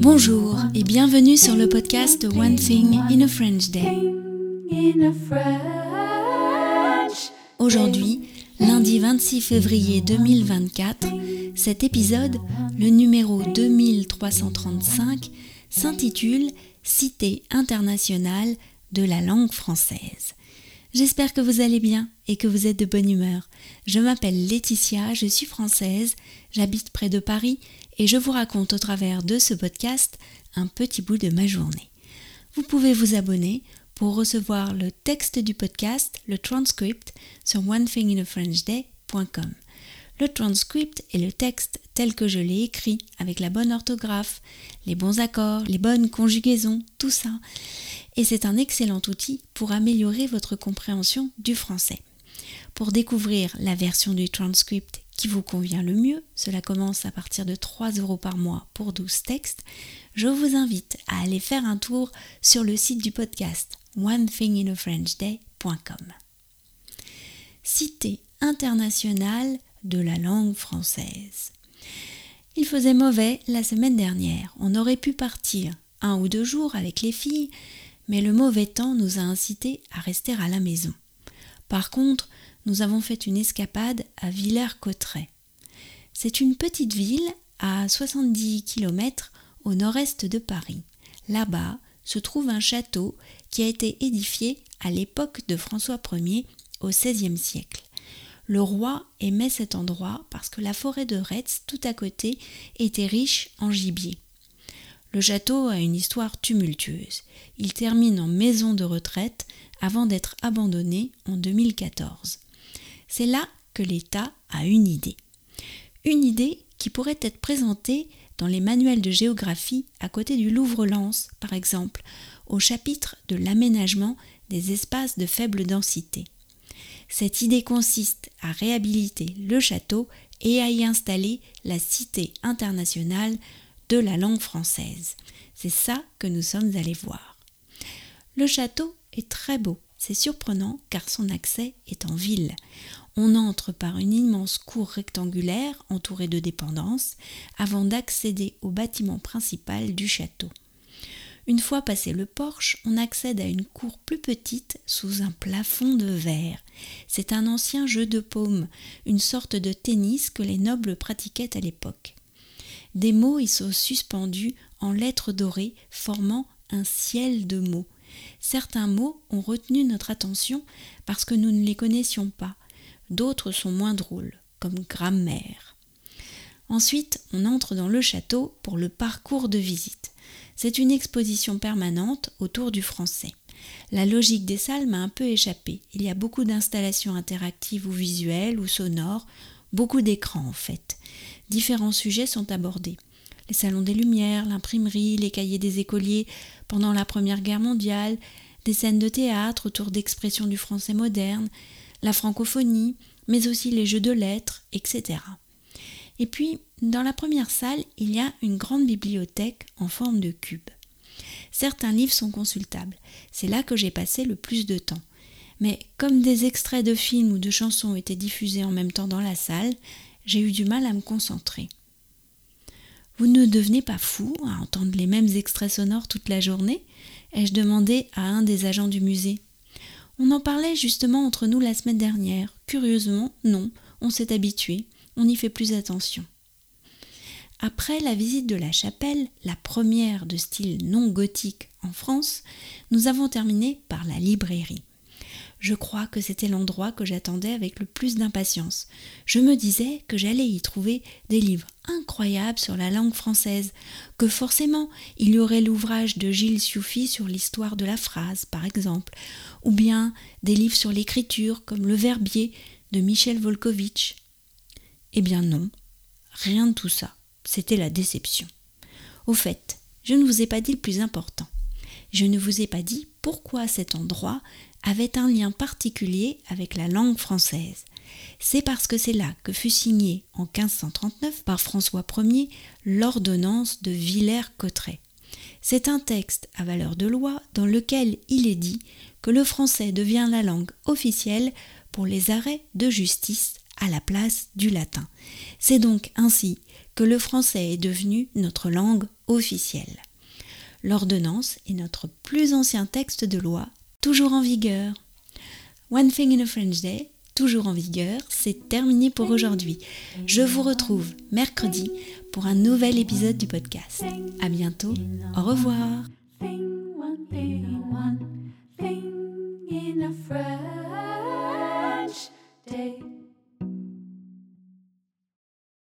Bonjour et bienvenue sur le podcast One Thing in a French Day. Aujourd'hui, lundi 26 février 2024, cet épisode, le numéro 2335, s'intitule Cité internationale de la langue française. J'espère que vous allez bien et que vous êtes de bonne humeur. Je m'appelle Laetitia, je suis française, j'habite près de Paris et je vous raconte au travers de ce podcast un petit bout de ma journée. Vous pouvez vous abonner pour recevoir le texte du podcast, le transcript, sur onethinginafrenchday.com. Le transcript est le texte tel que je l'ai écrit, avec la bonne orthographe, les bons accords, les bonnes conjugaisons, tout ça et c'est un excellent outil pour améliorer votre compréhension du français. Pour découvrir la version du transcript qui vous convient le mieux, cela commence à partir de 3 euros par mois pour 12 textes, je vous invite à aller faire un tour sur le site du podcast onethinginafrenchday.com. Cité internationale de la langue française. Il faisait mauvais la semaine dernière. On aurait pu partir un ou deux jours avec les filles, mais le mauvais temps nous a incités à rester à la maison. Par contre, nous avons fait une escapade à Villers-Cotterêts. C'est une petite ville à 70 km au nord-est de Paris. Là-bas se trouve un château qui a été édifié à l'époque de François Ier au XVIe siècle. Le roi aimait cet endroit parce que la forêt de Retz, tout à côté, était riche en gibier. Le château a une histoire tumultueuse. Il termine en maison de retraite avant d'être abandonné en 2014. C'est là que l'État a une idée. Une idée qui pourrait être présentée dans les manuels de géographie à côté du Louvre-Lens, par exemple, au chapitre de l'aménagement des espaces de faible densité. Cette idée consiste à réhabiliter le château et à y installer la cité internationale de la langue française. C'est ça que nous sommes allés voir. Le château est très beau. C'est surprenant car son accès est en ville. On entre par une immense cour rectangulaire entourée de dépendances avant d'accéder au bâtiment principal du château. Une fois passé le porche, on accède à une cour plus petite sous un plafond de verre. C'est un ancien jeu de paume, une sorte de tennis que les nobles pratiquaient à l'époque. Des mots y sont suspendus en lettres dorées formant un ciel de mots. Certains mots ont retenu notre attention parce que nous ne les connaissions pas. D'autres sont moins drôles, comme grammaire. Ensuite, on entre dans le château pour le parcours de visite. C'est une exposition permanente autour du français. La logique des salles m'a un peu échappé. Il y a beaucoup d'installations interactives ou visuelles ou sonores, beaucoup d'écrans en fait différents sujets sont abordés. Les salons des Lumières, l'imprimerie, les cahiers des écoliers pendant la Première Guerre mondiale, des scènes de théâtre autour d'expressions du français moderne, la francophonie, mais aussi les jeux de lettres, etc. Et puis, dans la première salle, il y a une grande bibliothèque en forme de cube. Certains livres sont consultables. C'est là que j'ai passé le plus de temps. Mais comme des extraits de films ou de chansons étaient diffusés en même temps dans la salle, j'ai eu du mal à me concentrer. Vous ne devenez pas fou à entendre les mêmes extraits sonores toute la journée ai-je demandé à un des agents du musée. On en parlait justement entre nous la semaine dernière. Curieusement, non, on s'est habitué, on n'y fait plus attention. Après la visite de la chapelle, la première de style non gothique en France, nous avons terminé par la librairie je crois que c'était l'endroit que j'attendais avec le plus d'impatience. Je me disais que j'allais y trouver des livres incroyables sur la langue française, que forcément il y aurait l'ouvrage de Gilles Sioufi sur l'histoire de la phrase, par exemple, ou bien des livres sur l'écriture comme Le Verbier de Michel Volkovitch. Eh bien non, rien de tout ça. C'était la déception. Au fait, je ne vous ai pas dit le plus important. Je ne vous ai pas dit pourquoi cet endroit avait un lien particulier avec la langue française. C'est parce que c'est là que fut signée en 1539 par François Ier l'ordonnance de Villers-Cotterêts. C'est un texte à valeur de loi dans lequel il est dit que le français devient la langue officielle pour les arrêts de justice à la place du latin. C'est donc ainsi que le français est devenu notre langue officielle. L'ordonnance est notre plus ancien texte de loi, toujours en vigueur. One Thing in a French Day, toujours en vigueur, c'est terminé pour aujourd'hui. Je vous retrouve mercredi pour un nouvel épisode du podcast. À bientôt. Au revoir.